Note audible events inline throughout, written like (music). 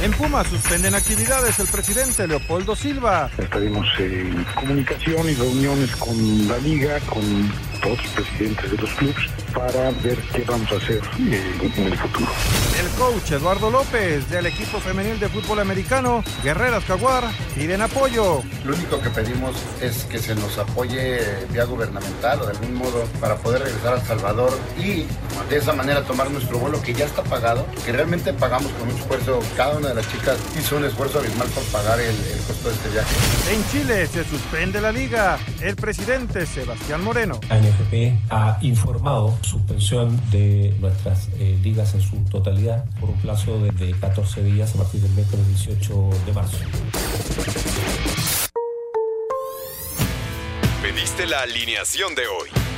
En Puma suspenden actividades el presidente Leopoldo Silva. Estaremos en comunicación y reuniones con la liga, con todos los presidentes de los clubes para ver qué vamos a hacer eh, en el futuro. El coach Eduardo López del equipo femenil de fútbol americano Guerreras Jaguar piden apoyo. Lo único que pedimos es que se nos apoye vía gubernamental o de algún modo para poder regresar a El Salvador y de esa manera tomar nuestro vuelo que ya está pagado, que realmente pagamos con mucho esfuerzo. Cada una de las chicas hizo un esfuerzo abismal por pagar el, el costo de este viaje. En Chile se suspende la liga. El presidente Sebastián Moreno. ANFP ha informado suspensión de nuestras eh, ligas en su totalidad por un plazo de, de 14 días a partir del miércoles 18 de marzo. Pediste la alineación de hoy.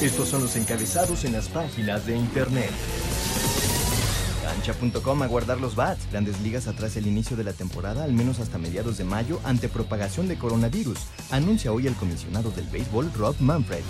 Estos son los encabezados en las páginas de internet. Cancha.com a guardar los bats. Grandes ligas atrás el inicio de la temporada, al menos hasta mediados de mayo, ante propagación de coronavirus. Anuncia hoy el comisionado del béisbol, Rob Manfred.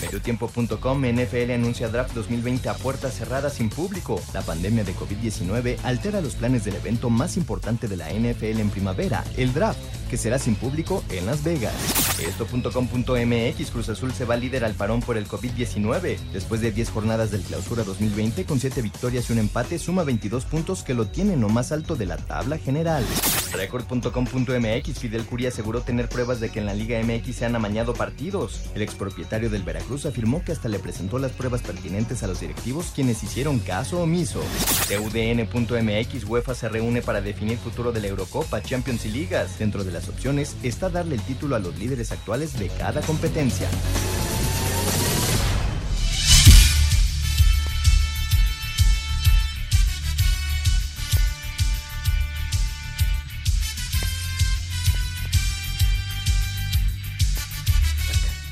Mediotiempo.com NFL anuncia draft 2020 a puertas cerradas sin público. La pandemia de COVID-19 altera los planes del evento más importante de la NFL en primavera, el draft, que será sin público en Las Vegas. Esto.com.mx Cruz Azul se va líder al parón por el COVID-19. Después de 10 jornadas del clausura 2020 con 7 victorias y un empate, suma 22 puntos que lo tiene en lo más alto de la tabla general. Record.com.mx Fidel Curia aseguró tener pruebas de que en la Liga MX se han amañado partidos. El expropietario del Veracruz afirmó que hasta le presentó las pruebas pertinentes a los directivos quienes hicieron caso omiso. TUDN.mx UEFA se reúne para definir futuro de la Eurocopa, Champions y Ligas. Dentro de las opciones está darle el título a los líderes actuales de cada competencia.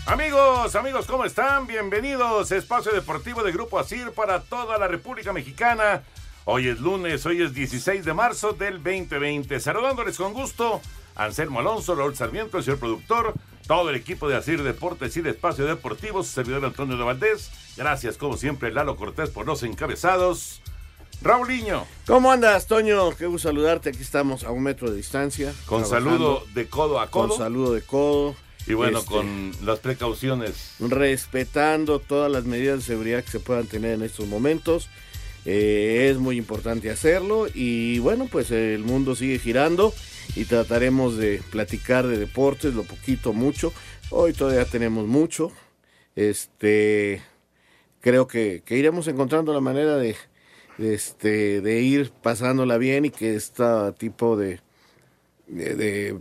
Amigos, amigos, ¿cómo están? Bienvenidos a Espacio Deportivo de Grupo Asir para toda la República Mexicana. Hoy es lunes, hoy es 16 de marzo del 2020. Saludándoles con gusto, Anselmo Alonso, Raúl Sarmiento, el señor productor, todo el equipo de Asir Deportes y de Espacio Deportivo, su servidor Antonio de Valdés. Gracias, como siempre, Lalo Cortés por los encabezados. Raulinho. ¿Cómo andas, Toño? Qué gusto saludarte. Aquí estamos a un metro de distancia. Con saludo de codo a codo. Con saludo de codo. Y bueno, Este, con las precauciones. Respetando todas las medidas de seguridad que se puedan tener en estos momentos. Eh, es muy importante hacerlo. Y bueno, pues el mundo sigue girando. Y trataremos de platicar de deportes, lo poquito, mucho. Hoy todavía tenemos mucho. Este. Creo que, que iremos encontrando la manera de, de, este, de ir pasándola bien y que este tipo de, de, de,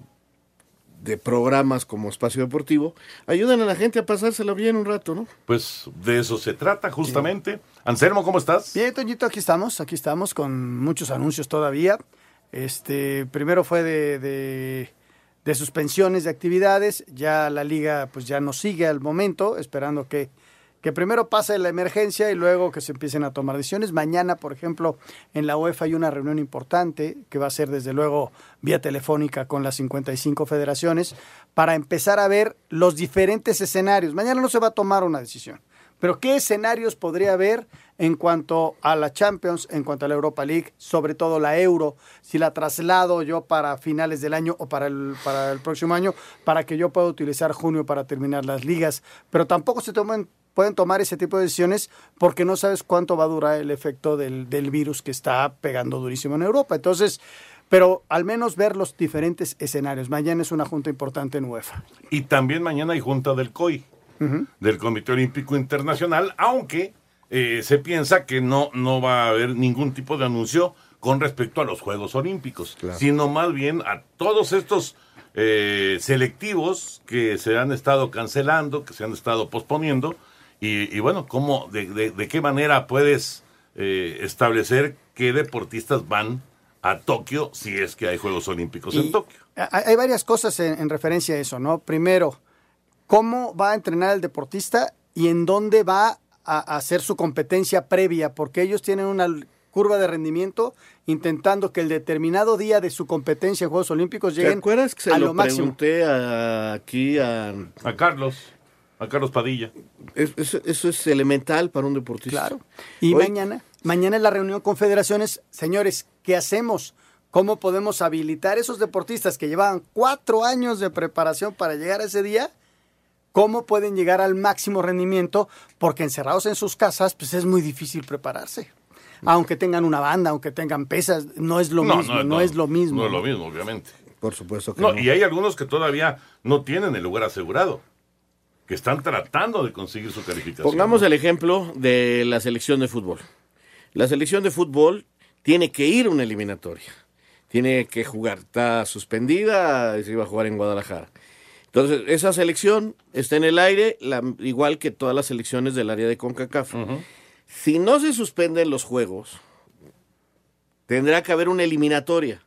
de programas como Espacio Deportivo ayuden a la gente a pasársela bien un rato, ¿no? Pues de eso se trata justamente. Anselmo, ¿cómo estás? Bien, Toñito, aquí estamos, aquí estamos con muchos anuncios todavía. Este, primero fue de, de, de suspensiones de actividades, ya la liga pues ya nos sigue al momento, esperando que, que primero pase la emergencia y luego que se empiecen a tomar decisiones. Mañana, por ejemplo, en la UEFA hay una reunión importante que va a ser desde luego vía telefónica con las 55 federaciones para empezar a ver los diferentes escenarios. Mañana no se va a tomar una decisión. pero ¿qué escenarios podría haber en cuanto a la Champions, en cuanto a la Europa League, sobre todo la Euro? Si la traslado yo para finales del año o para el, para el próximo año, para que yo pueda utilizar junio para terminar las ligas. Pero tampoco se toman pueden tomar ese tipo de decisiones porque no sabes cuánto va a durar el efecto del, del virus que está pegando durísimo en Europa. Entonces, pero al menos ver los diferentes escenarios. Mañana es una junta importante en UEFA. Y también mañana hay junta del COI, del Comité Olímpico Internacional, aunque eh, se piensa que no, no va a haber ningún tipo de anuncio con respecto a los Juegos Olímpicos, sino más bien a todos estos eh, selectivos que se han estado cancelando, que se han estado posponiendo, y, bueno, ¿cómo, de, de, qué manera puedes eh, establecer qué deportistas van a Tokio si es que hay Juegos Olímpicos en Tokio? Hay varias cosas en, referencia a eso, ¿no? Primero, ¿cómo va a entrenar el deportista y en dónde va a hacer su competencia previa? Porque ellos tienen una curva de rendimiento intentando que el determinado día de su competencia en Juegos Olímpicos lleguen ¿Te acuerdas que se a lo, lo máximo. pregunté a- aquí a... A Carlos, a Carlos Padilla. Es- Eso, eso es elemental para un deportista. Claro. Y Hoy- mañana, mañana en la reunión con federaciones, señores, ¿qué hacemos? ¿Cómo podemos habilitar esos deportistas que llevaban cuatro años de preparación para llegar a ese día? ¿Cómo pueden llegar al máximo rendimiento? Porque encerrados en sus casas, pues es muy difícil prepararse. Aunque tengan una banda, aunque tengan pesas, no es lo mismo, no, es lo mismo. No es lo mismo, obviamente. Por supuesto que No, no. y hay algunos que todavía no tienen el lugar asegurado, que están tratando de conseguir su calificación. Pongamos el ejemplo de la selección de fútbol. La selección de fútbol tiene que ir a una eliminatoria. Tiene que jugar. Está suspendida, se iba a jugar en Guadalajara. Entonces, esa selección está en el aire, la- igual que todas las selecciones del área de CONCACAF. Si no se suspenden los juegos, tendrá que haber una eliminatoria.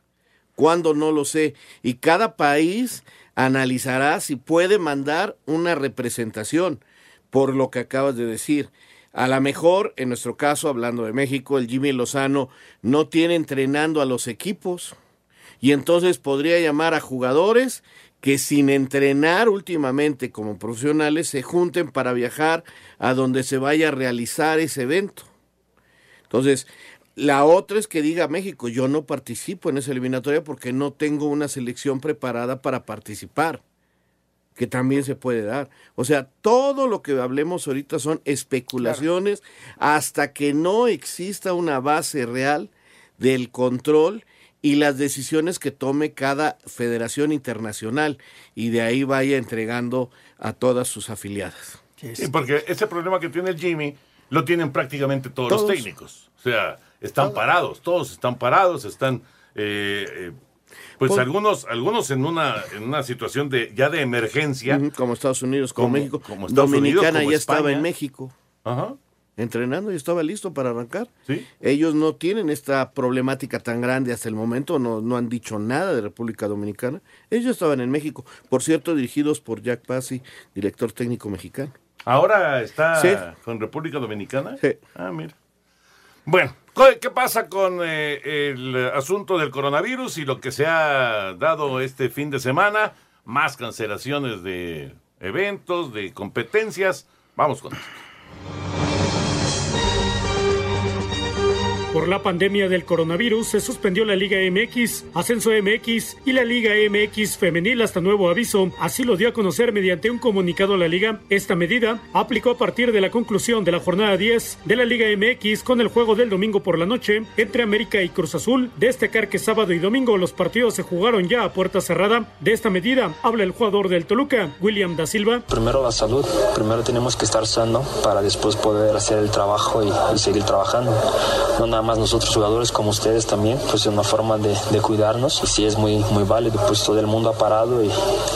¿Cuándo? No lo sé. Y cada país analizará si puede mandar una representación, por lo que acabas de decir. A lo mejor, en nuestro caso, hablando de México, el Jimmy Lozano no tiene entrenando a los equipos. Y entonces podría llamar a jugadores que sin entrenar últimamente como profesionales se junten para viajar a donde se vaya a realizar ese evento. Entonces, la otra es que diga México, yo no participo en esa eliminatoria porque no tengo una selección preparada para participar, que también se puede dar. O sea, todo lo que hablemos ahorita son especulaciones hasta que no exista una base real del control y las decisiones que tome cada federación internacional y de ahí vaya entregando a todas sus afiliadas. Sí, porque ese problema que tiene el Jimmy lo tienen prácticamente todos, Todos. los técnicos. O sea, están parados, todos están parados, están, eh, eh, pues algunos, algunos en una, en una situación de ya de emergencia. Como Estados Unidos, como, Como- México. como Estados Dominicana Unidos, como ya estaba en México. Ajá. Entrenando y estaba listo para arrancar. Sí. Ellos no tienen esta problemática tan grande hasta el momento, no, no han dicho nada de República Dominicana. Ellos estaban en México, por cierto, dirigidos por Jack Pasi, director técnico mexicano. Ahora está Sí. con República Dominicana. Sí. Ah, mira. Bueno, ¿qué pasa con eh, el asunto del coronavirus y lo que se ha dado este fin de semana? Más cancelaciones de eventos, de competencias. Vamos con esto. Por la pandemia del coronavirus se suspendió la Liga MX, Ascenso MX y la Liga MX Femenil hasta nuevo aviso. Así lo dio a conocer mediante un comunicado a la Liga. Esta medida aplicó a partir de la conclusión de la jornada 10 de la Liga MX con el juego del domingo por la noche entre América y Cruz Azul. Destacar que sábado y domingo los partidos se jugaron ya a puerta cerrada. De esta medida habla el jugador del Toluca, William da Silva. Primero la salud, primero tenemos que estar sano para después poder hacer el trabajo y, seguir trabajando. Más nosotros jugadores como ustedes también, pues es una forma de, de cuidarnos y sí es muy, muy válido, pues todo el mundo ha parado y,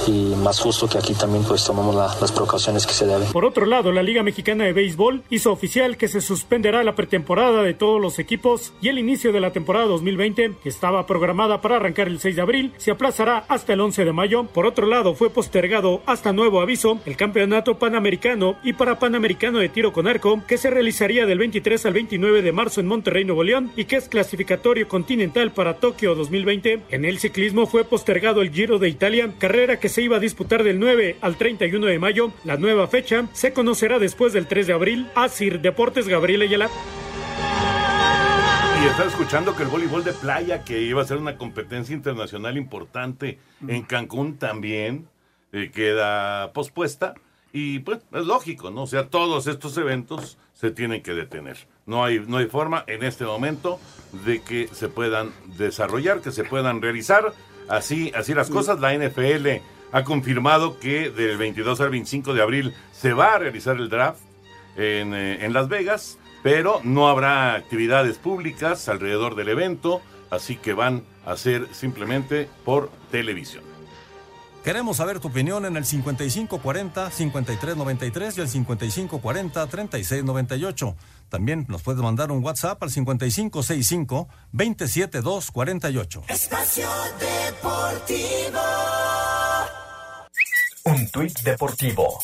y más justo que aquí también pues tomamos la- las precauciones que se deben. Por otro lado, la Liga Mexicana de Béisbol hizo oficial que se suspenderá la pretemporada de todos los equipos y el inicio de la temporada 2020, que estaba programada para arrancar el 6 de abril, se aplazará hasta el 11 de mayo. Por otro lado, fue postergado hasta nuevo aviso el Campeonato Panamericano y para Panamericano de Tiro con Arco, que se realizaría del 23 al 29 de marzo en Monterrey, Nuevo León y que es clasificatorio continental para Tokio 2020. En el ciclismo fue postergado el Giro de Italia, carrera que se iba a disputar del 9 al 31 de mayo. La nueva fecha se conocerá después del 3 de abril. Asir Deportes Gabriel Ayala. Y estaba escuchando que el voleibol de playa, que iba a ser una competencia internacional importante en Cancún también, eh, queda pospuesta. Y pues es lógico, ¿no? O sea, todos estos eventos se tienen que detener. No hay, no hay forma en este momento de que se puedan desarrollar, que se puedan realizar. Así, así las cosas. La NFL ha confirmado que del 22 al 25 de abril se va a realizar el draft en, eh, en Las Vegas, pero no habrá actividades públicas alrededor del evento, así que van a ser simplemente por televisión. Queremos saber tu opinión en el 5540-5393 y el 5540-3698. También nos puedes mandar un WhatsApp al 5565-27248. Espacio Deportivo. Un tuit deportivo.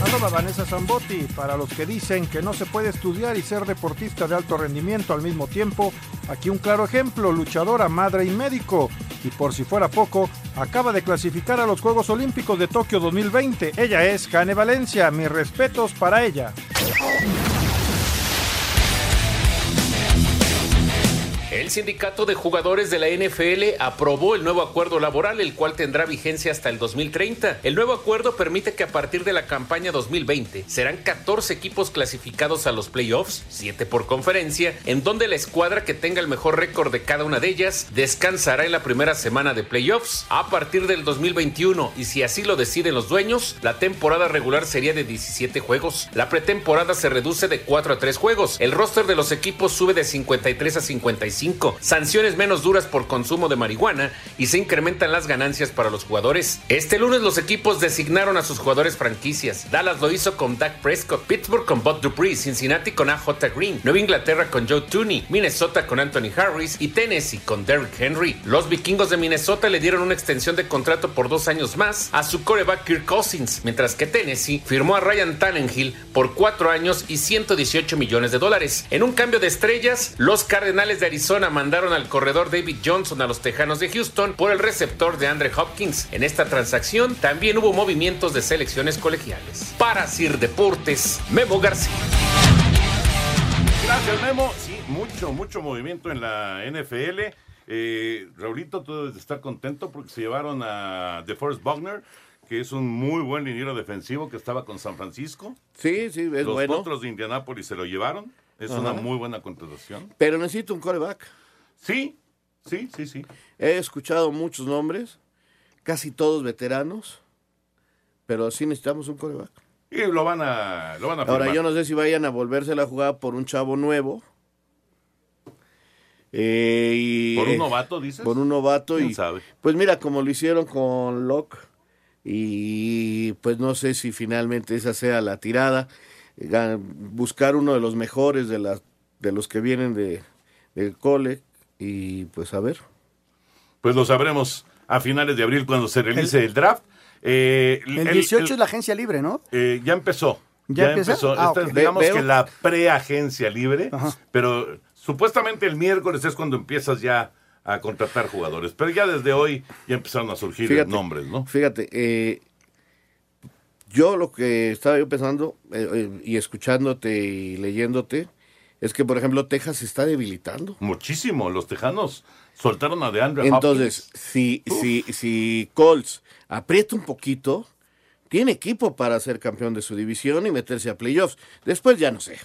Arroba Vanessa Zambotti, para los que dicen que no se puede estudiar y ser deportista de alto rendimiento al mismo tiempo, aquí un claro ejemplo, luchadora, madre y médico. Y por si fuera poco, acaba de clasificar a los Juegos Olímpicos de Tokio 2020. Ella es Cane Valencia, mis respetos para ella. El sindicato de jugadores de la NFL aprobó el nuevo acuerdo laboral, el cual tendrá vigencia hasta el 2030. El nuevo acuerdo permite que a partir de la campaña 2020 serán 14 equipos clasificados a los playoffs, 7 por conferencia, en donde la escuadra que tenga el mejor récord de cada una de ellas descansará en la primera semana de playoffs. A partir del 2021, y si así lo deciden los dueños, la temporada regular sería de 17 juegos. La pretemporada se reduce de 4 a 3 juegos. El roster de los equipos sube de 53 a 55 sanciones menos duras por consumo de marihuana y se incrementan las ganancias para los jugadores. Este lunes los equipos designaron a sus jugadores franquicias. Dallas lo hizo con Dak Prescott, Pittsburgh con Bud Dupree, Cincinnati con AJ Green, Nueva Inglaterra con Joe Tooney, Minnesota con Anthony Harris y Tennessee con Derrick Henry. Los vikingos de Minnesota le dieron una extensión de contrato por dos años más a su coreback Kirk Cousins, mientras que Tennessee firmó a Ryan Tannehill por cuatro años y 118 millones de dólares. En un cambio de estrellas, los Cardenales de Arizona mandaron al corredor David Johnson a los Tejanos de Houston por el receptor de Andre Hopkins. En esta transacción también hubo movimientos de selecciones colegiales. Para Sir Deportes, Memo García. Gracias, Memo. Sí, mucho, mucho movimiento en la NFL. Eh, Raulito, tú debes de estar contento porque se llevaron a DeForest Buckner, que es un muy buen liniero defensivo que estaba con San Francisco. Sí, sí, es Los bueno. Potros de Indianápolis se lo llevaron. Es Ajá. una muy buena contratación. Pero necesito un coreback. Sí, sí, sí, sí. He escuchado muchos nombres, casi todos veteranos, pero sí necesitamos un coreback. Y lo van a, lo van a Ahora, firmar. yo no sé si vayan a volverse la jugada por un chavo nuevo. Eh, y- ¿Por un novato, dices? Por un novato. ¿Quién y sabe? Pues mira, como lo hicieron con Locke. Y pues no sé si finalmente esa sea la tirada. Buscar uno de los mejores de, las de los que vienen de, del cole. Y pues a ver. Pues lo sabremos a finales de abril cuando se realice el, draft. Eh, El 18 es la agencia libre, ¿no? eh, ya empezó. ¿Ya empieza? Ah, Esta es, ok. digamos que la preagencia libre, pero supuestamente el miércoles es cuando empiezas ya a contratar jugadores. Pero ya desde hoy ya empezaron a surgir Fíjate, nombres, ¿no? Fíjate, eh, yo lo que estaba yo pensando eh, eh, y escuchándote y leyéndote es que, por ejemplo, Texas se está debilitando. Muchísimo. Los tejanos soltaron a DeAndre Entonces, si, si, si Colts aprieta un poquito, tiene equipo para ser campeón de su división y meterse a playoffs. Después ya no sé.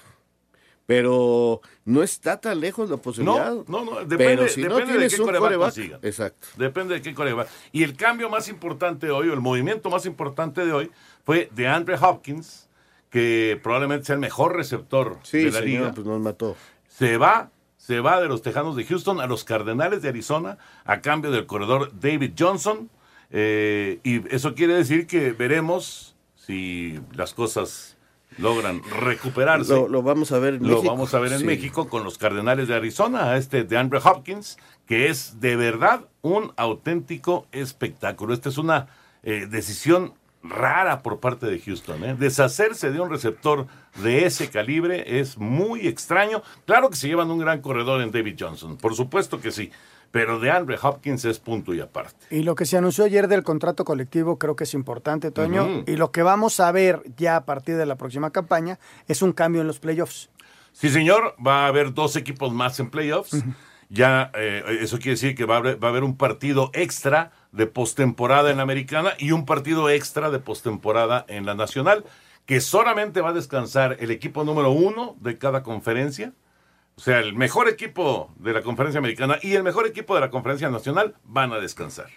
Pero no está tan lejos la posibilidad. No, no, no. Depende, Pero si no depende de tienes qué un coreback exacto. Depende de qué coreback. Y el cambio más importante de hoy, o el movimiento más importante de hoy, fue de Andre Hopkins, que probablemente sea el mejor receptor Sí, de la señor, liga. pues nos mató. Se va, se va de los Tejanos de Houston a los Cardenales de Arizona a cambio del corredor David Johnson. Eh, y eso quiere decir que veremos si las cosas logran recuperarse. Lo, lo vamos a ver en Lo México. vamos a ver en Sí. México con los Cardenales de Arizona, a este de Andre Hopkins, que es de verdad un auténtico espectáculo. Esta es una eh, decisión rara por parte de Houston. ¿eh? Deshacerse de un receptor de ese calibre es muy extraño. Claro que se llevan un gran corredor en David Johnson, por supuesto que sí. Pero de Andre Hopkins es punto y aparte. Y lo que se anunció ayer del contrato colectivo creo que es importante, Toño. Y lo que vamos a ver ya a partir de la próxima campaña es un cambio en los playoffs. Sí, señor, va a haber dos equipos más en playoffs. Ya, eh, eso quiere decir que va a, haber, va a haber un partido extra de postemporada en la americana y un partido extra de postemporada en la nacional, que solamente va a descansar el equipo número uno de cada conferencia. O sea, el mejor equipo de la conferencia americana y el mejor equipo de la conferencia nacional van a descansar.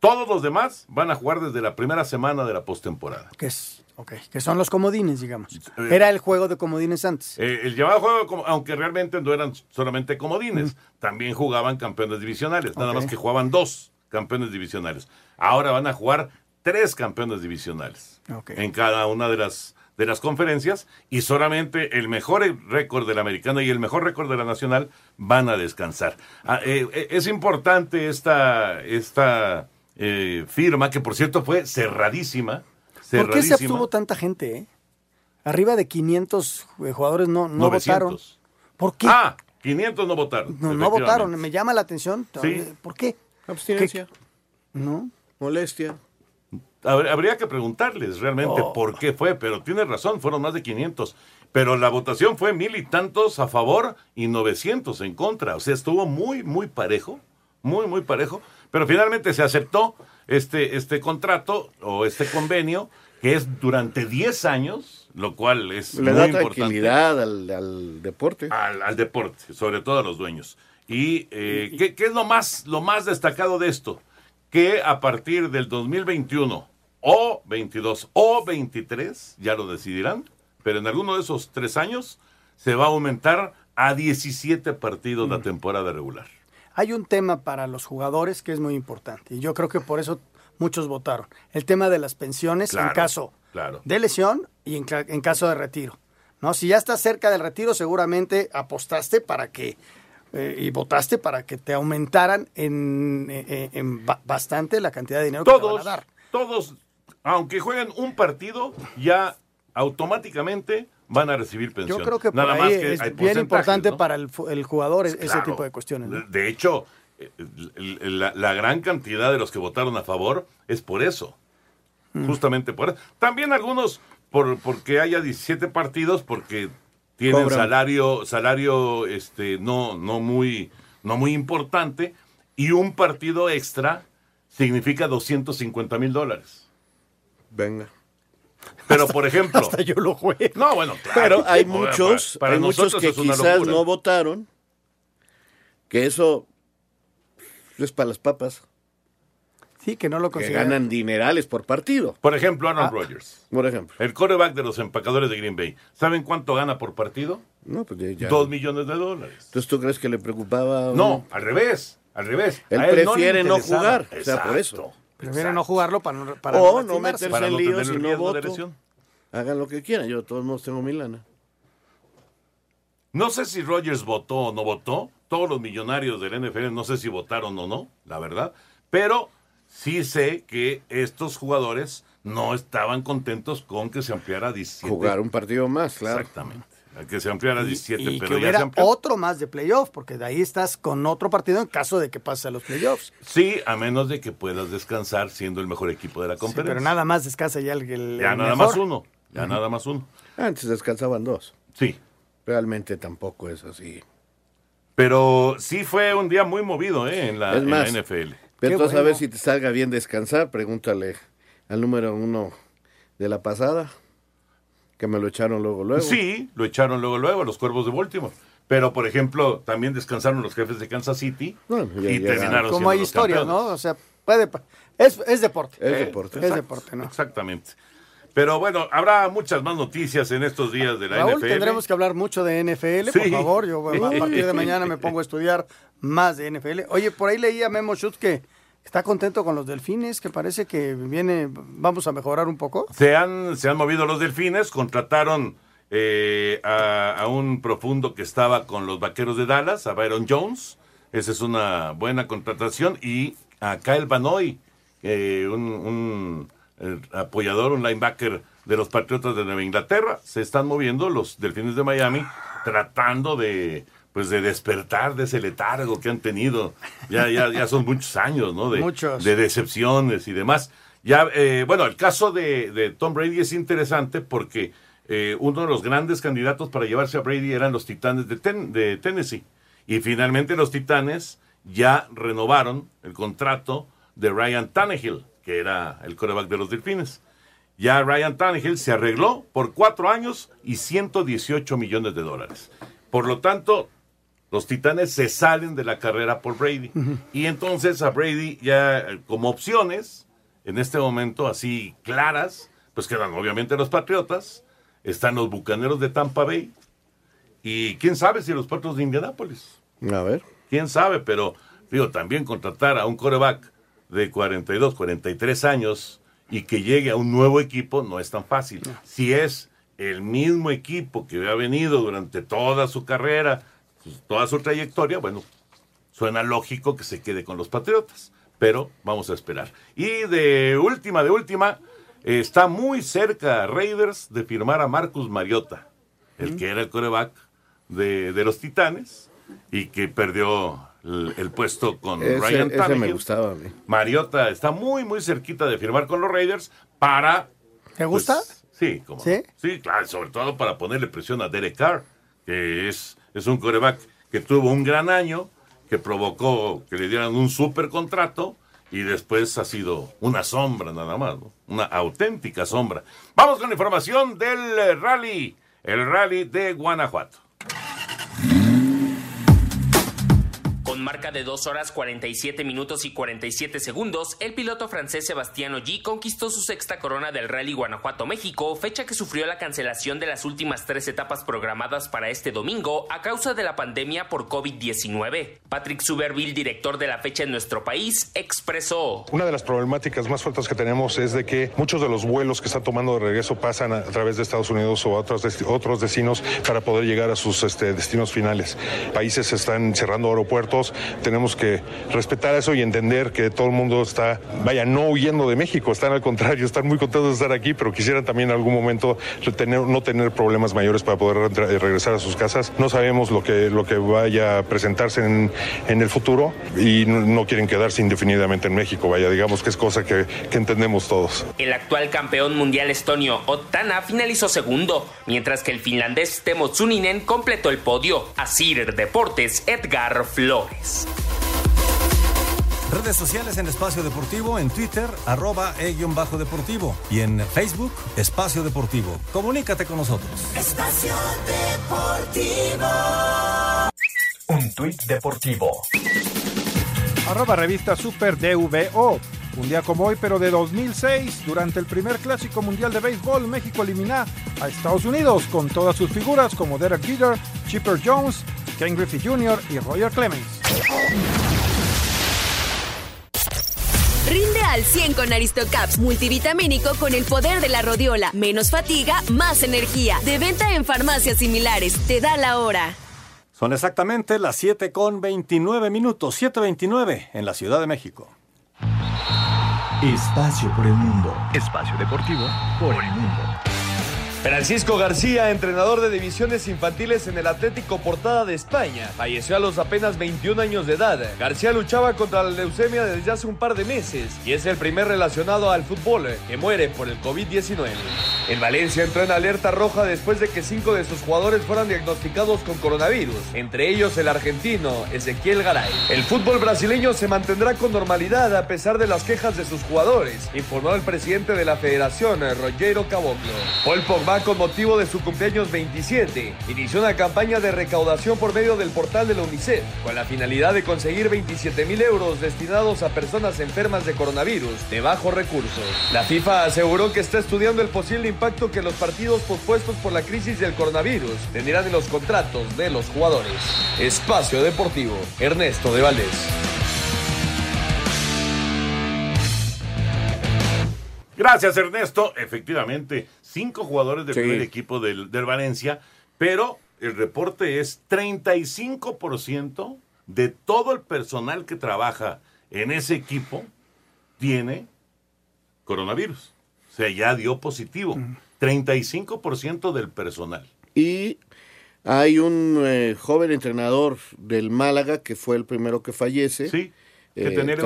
Todos los demás van a jugar desde la primera semana de la postemporada. Que es, ok, que son los comodines, digamos. Eh, Era el juego de comodines antes. Eh, el llamado juego, aunque realmente no eran solamente comodines, también jugaban campeones divisionales, nada más que jugaban dos campeones divisionales. Ahora van a jugar tres campeones divisionales en cada una de las, de las conferencias y solamente el mejor récord de la americana y el mejor récord de la nacional van a descansar. Ah, eh, eh, es importante esta, esta eh, firma, que por cierto fue cerradísima. ¿Por qué se abstuvo tanta gente? eh? Arriba de 500 jugadores no, no 900. votaron. ¿Por qué? Ah, 500 no votaron. no, no votaron. Me llama la atención. Sí. ¿Por qué? Abstinencia. ¿No? Molestia. Habr- Habría que preguntarles realmente Oh. por qué fue, pero tiene razón, fueron más de 500. Pero la votación fue mil y tantos a favor y 900 en contra. O sea, estuvo muy, muy parejo, muy, muy parejo. Pero finalmente se aceptó este, este contrato o este convenio, que es durante 10 años, lo cual es Le muy da importante. tranquilidad al, al deporte. Al, al deporte, sobre todo a los dueños. ¿Y eh, ¿qué, qué es lo más, lo más destacado de esto? Que a partir del 2021 o 22 o 23, ya lo decidirán, pero en alguno de esos tres años se va a aumentar a 17 partidos Mm. la temporada regular. Hay un tema para los jugadores que es muy importante y yo creo que por eso muchos votaron. El tema de las pensiones en caso Claro. de lesión y en, en caso de retiro. ¿no? Si ya estás cerca del retiro, seguramente apostaste para que eh, y votaste para que te aumentaran en, en- en ba- bastante la cantidad de dinero que te van Todos, a dar. todos, aunque jueguen un partido, ya automáticamente van a recibir pensión. Yo creo que Nada más que es hay bien importante ¿no? para el, jugador es- ese tipo de cuestiones. ¿no? De hecho, eh, la gran cantidad de los que votaron a favor es por eso. Mm. Justamente por eso. También algunos por porque haya 17 partidos porque tienen Cobran. salario salario este no no muy no muy importante y un partido extra significa 250 mil dólares. Venga. Pero por ejemplo, Hasta yo lo juego. no bueno, claro, Pero hay para- muchos, para hay muchos que quizás no votaron, que eso es para las papas, Sí, que no lo que consideran. ganan dinerales por partido, Por ejemplo, Aaron Ah. Rodgers, por ejemplo. el coreback de los empacadores de Green Bay. ¿Saben cuánto gana por partido? No, pues ya-. Dos millones de dólares. Entonces, ¿tú crees que le preocupaba? No, al revés, al revés. Él le prefiere no interesaba. jugar, o sea, por eso. Exacto, Prefieren no jugarlo para no, para o no meterse Para en no líos y no voto. Hagan lo que quieran, yo de todos modos tengo mi lana. No sé si Rogers votó o no votó. Todos los millonarios del NFL no sé si votaron o no, la verdad. Pero sí sé que estos jugadores no estaban contentos con que se ampliara a 17. Jugar un partido más, claro. Exactamente. Que se ampliara a 17, y que pero ya hubiera se amplió. otro más de playoff, porque de ahí estás con otro partido en caso de que pase a los playoffs. Sí, a menos de que puedas descansar siendo el mejor equipo de la Sí, conferencia. pero nada más descansa ya el, el- ya el nada mejor. más uno. Ya nada más uno. Antes descansaban dos. Sí. Realmente tampoco es así. Pero sí fue un día muy movido ¿eh? en, la, en la NFL. Pero a ver si te salga bien descansar, pregúntale al número uno de la pasada, que me lo echaron luego, luego. Sí, lo echaron luego, luego, los cuervos de Baltimore. Pero, por ejemplo, también descansaron los jefes de Kansas City Bueno, ya y llegaron. terminaron Como hay campeones. ¿no? O sea, puede, es, es deporte. Es Eh, deporte. Es deporte, ¿no? Exactamente. Pero bueno, habrá muchas más noticias en estos días de la Raúl, NFL. tendremos que hablar mucho de NFL, por favor. Yo a partir de mañana me pongo a estudiar más de NFL. Oye, por ahí leía Memo Schutz que está contento con los delfines, que parece que viene, vamos a mejorar un poco. Se han, se han movido los delfines, contrataron eh, a, un profundo que estaba con los vaqueros de Dallas, a Byron Jones. Esa es una buena contratación. Y a Kyle Banoy, eh, un, el apoyador, un linebacker de los Patriotas de Nueva Inglaterra. Se están moviendo los Delfines de Miami tratando de pues de despertar de ese letargo que han tenido. Ya, ya, ya son muchos años, ¿no? De, Muchos. de decepciones y demás. Ya, eh, bueno, el caso de, de Tom Brady es interesante porque eh, uno de los grandes candidatos para llevarse a Brady eran los Titanes de, Ten- de Tennessee. Y finalmente los Titanes ya renovaron el contrato de Ryan Tannehill, que era el coreback de los Delfines. Ya Ryan Tannehill se arregló por cuatro años y 118 millones de dólares. Por lo tanto, los Titanes se salen de la carrera por Brady. Y entonces a Brady ya eh, como opciones, en este momento así claras, pues quedan obviamente los Patriotas, están los Bucaneros de Tampa Bay y quién sabe si los Patriotas de Indianápolis. A ver. Quién sabe, pero digo, también contratar a un coreback de 42, 43 años y que llegue a un nuevo equipo no es tan fácil. Si es el mismo equipo que ha venido durante toda su carrera, su- toda su trayectoria, bueno, suena lógico que se quede con los Patriotas, pero vamos a esperar. Y de última, de última, eh, está muy cerca Raiders de firmar a Marcus Mariota, el que era el coreback de, de los Titanes y que perdió el, el puesto con Ese- Ryan ese Tannehill. me gustaba a mí. Mariota está muy, muy cerquita de firmar con los Raiders para... ¿Te gusta? pues, sí, como ¿Sí? Sí, claro, sobre todo para ponerle presión a Derek Carr, que es, es un coreback que tuvo un gran año, que provocó que le dieran un super contrato y después ha sido una sombra nada más, una auténtica sombra. Vamos con la información del rally, el rally de Guanajuato. Con marca de 2 horas 47 minutos y 47 segundos, el piloto francés Sebastián Ogier conquistó su sexta corona del Rally Guanajuato-México, fecha que sufrió la cancelación de las últimas tres etapas programadas para este domingo a causa de la pandemia por COVID-19. Patrick Suberville, director de la fecha en nuestro país, expresó. Una de las problemáticas más fuertes que tenemos es de que muchos de los vuelos que están tomando de regreso pasan a, través de Estados Unidos o a otros, otros destinos para poder llegar a sus este, destinos finales. Países están cerrando aeropuertos, tenemos que respetar eso y entender que todo el mundo está, vaya, no huyendo de México, están al contrario, están muy contentos de estar aquí, pero quisieran también en algún momento tener- no tener problemas mayores para poder re- regresar a sus casas. No sabemos lo que, lo que vaya a presentarse en, en el futuro y no, quieren quedarse indefinidamente en México, vaya, digamos que es cosa que, entendemos todos. El actual campeón mundial estonio Ottana finalizó segundo, mientras que el finlandés Temo Tsuninen completó el podio. Asir Deportes, Edgar Flores. Redes sociales en Espacio Deportivo, en Twitter, arroba e-bajo deportivo y en Facebook, Espacio Deportivo. Comunícate con nosotros. Espacio Deportivo. Un tuit deportivo. Arroba revista Super DVO. Un día como hoy, pero de 2006, durante el primer clásico mundial de béisbol, México elimina a Estados Unidos con todas sus figuras como Derek Jeter, Chipper Jones, Ken Griffey Jr. y Roger Clemens. Rinde al 100 con Aristocaps multivitamínico con el poder de la rodiola. Menos fatiga, más energía. De venta en farmacias similares. Te da la hora. Son exactamente las 7 con 29 minutos, 7.29 en la Ciudad de México. Espacio por el mundo. Espacio deportivo por el mundo. Francisco García, entrenador de divisiones infantiles en el Atlético Portada de España, falleció a los apenas 21 años de edad. García luchaba contra la leucemia desde hace un par de meses y es el primer relacionado al fútbol que muere por el COVID-19. El Valencia entró en alerta roja después de que cinco de sus jugadores fueran diagnosticados con coronavirus, entre ellos el argentino Ezequiel Garay. El fútbol brasileño se mantendrá con normalidad a pesar de las quejas de sus jugadores, informó el presidente de la federación, Rogero Caboclo. Con motivo de su cumpleaños 27, inició una campaña de recaudación por medio del portal de la UNICEF, con la finalidad de conseguir 27 mil euros destinados a personas enfermas de coronavirus de bajos recursos. La FIFA aseguró que está estudiando el posible impacto que los partidos pospuestos por la crisis del coronavirus tendrán en los contratos de los jugadores. Espacio Deportivo, Ernesto de Valdés. Gracias, Ernesto. Efectivamente, cinco jugadores del Sí. primer equipo del, del Valencia, pero el reporte es 35% de todo el personal que trabaja en ese equipo tiene coronavirus. sea, ya dio positivo. 35% del personal. Y hay un eh, joven entrenador del Málaga que fue el primero que fallece. Sí. Eh,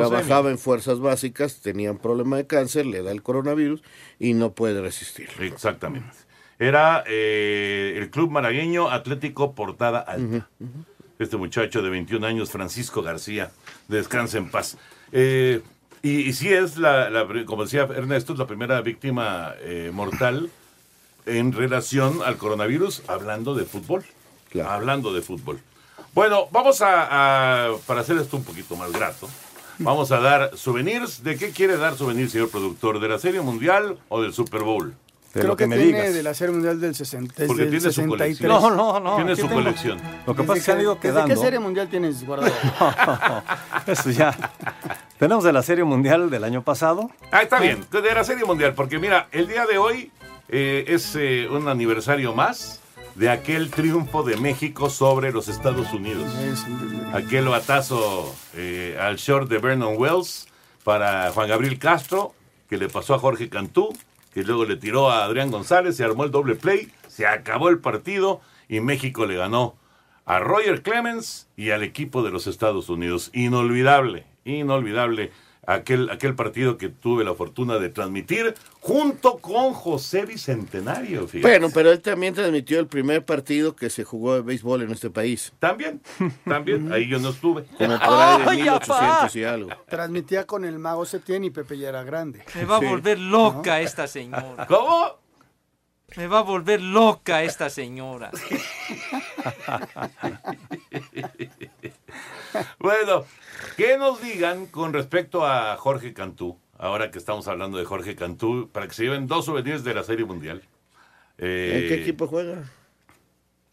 trabajaba en fuerzas básicas, tenía un problema de cáncer, le da el coronavirus y no puede resistir. Exactamente. Era eh, el club malagueño Atlético Portada Alta. Este muchacho de 21 años, Francisco García, descansa en paz. Eh, y, y sí es, la, la- como decía Ernesto, es la primera víctima mortal en relación al coronavirus, hablando de fútbol. Hablando de fútbol. Bueno, vamos a, a- para hacer esto un poquito más grato, vamos a dar souvenirs. ¿De qué quiere dar souvenirs, señor productor? ¿De la Serie Mundial o del Super Bowl? Creo que, tiene de la Serie Mundial del 60, desde Porque tiene su 63. colección. No, no, no, Tiene su colección. Lo que ¿Desde pasa es que han ido ¿Desde quedando. qué Serie Mundial tienes guardado? (laughs) Eso ya. Tenemos de la Serie Mundial del año pasado. Ah, está bien, de la Serie Mundial, porque mira, el día de hoy eh, es eh, un aniversario más de aquel triunfo de México sobre los Estados Unidos. Aquel batazo eh, al short de Vernon Wells para Juan Gabriel Castro, que le pasó a Jorge Cantú, que luego le tiró a Adrián González, se armó el doble play, se acabó el partido y México le ganó a Roger Clemens y al equipo de los Estados Unidos. Inolvidable, inolvidable aquel, aquel partido que tuve la fortuna de transmitir junto con José Bicentenario. fíjate. Bueno, pero él también transmitió el primer partido que se jugó de béisbol en este país. También, también, (laughs) ahí yo no estuve. Como por ahí de ¡Ay, 1800 y algo. Transmitía con el mago Septién y Pepe ya era grande. Me va a volver loca esta señora. ¿Cómo? Me va a volver loca esta señora. (laughs) Bueno, que nos digan con respecto a Jorge Cantú, ahora que estamos hablando de Jorge Cantú, para que se lleven dos souvenirs de la Serie Mundial. Eh, ¿En qué equipo juega?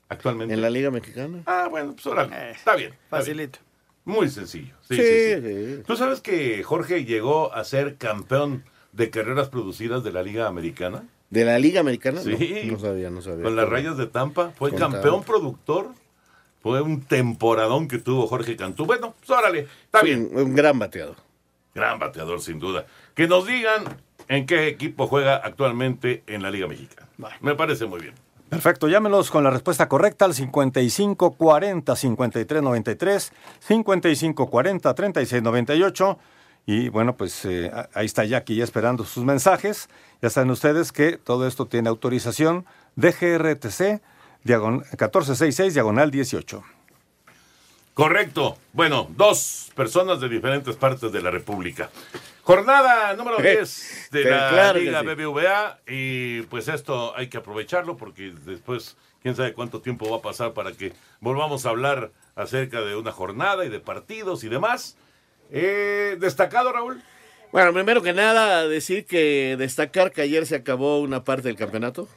Actualmente. ¿En la Liga Mexicana? Ah, bueno, pues ahora, está bien. está Facilito. bien. Muy sencillo. Sí, Sí, sí, sí. sí. ¿Tú sabes que Jorge llegó a ser campeón de carreras producidas de la Liga Americana? ¿De la Liga Americana? No, Sí. No, sabía, no sabía. Con las rayas de Tampa. Fue campeón productor. Fue un temporadón que tuvo Jorge Cantú. Bueno, pues órale, está Sí, bien. Un gran bateador. Gran bateador, sin duda. Que nos digan en qué equipo juega actualmente en la Liga Mexicana. Me parece muy bien. Perfecto, llámenos con la respuesta correcta al 55 40 53 93, 55 40 36 98. Y bueno, pues eh, ahí está Jackie ya esperando sus mensajes. Ya saben ustedes que todo esto tiene autorización de GRTC diagon- 1466 diagonal 18. Correcto. Bueno, dos personas de diferentes partes de la República. Jornada número (laughs) 10 de la claro Liga sí. BBVA. Y pues esto hay que aprovecharlo porque después, quién sabe cuánto tiempo va a pasar para que volvamos a hablar acerca de una jornada y de partidos y demás. Eh, destacado, Raúl. Bueno, primero que nada, decir que destacar que ayer se acabó una parte del campeonato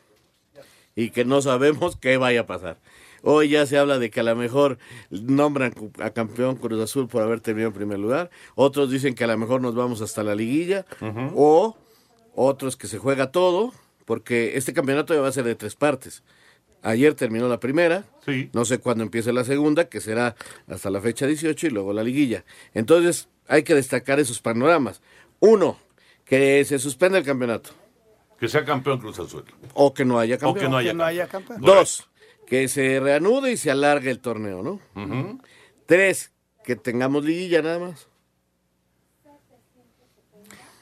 y que no sabemos qué vaya a pasar. Hoy ya se habla de que a lo mejor nombran a campeón Cruz Azul por haber terminado en primer lugar. Otros dicen que a lo mejor nos vamos hasta la liguilla. O otros que se juega todo, porque este campeonato ya va a ser de tres partes. Ayer terminó la primera, no sé cuándo empiece la segunda, que será hasta la fecha 18 y luego la liguilla. Entonces hay que destacar esos panoramas. Uno, que se suspenda el campeonato Que sea campeón Cruz Azul. o que no haya campeón. O que no haya Que no haya campeón. Dos, que se reanude y se alargue el torneo, ¿no? Tres, que tengamos liguilla nada más.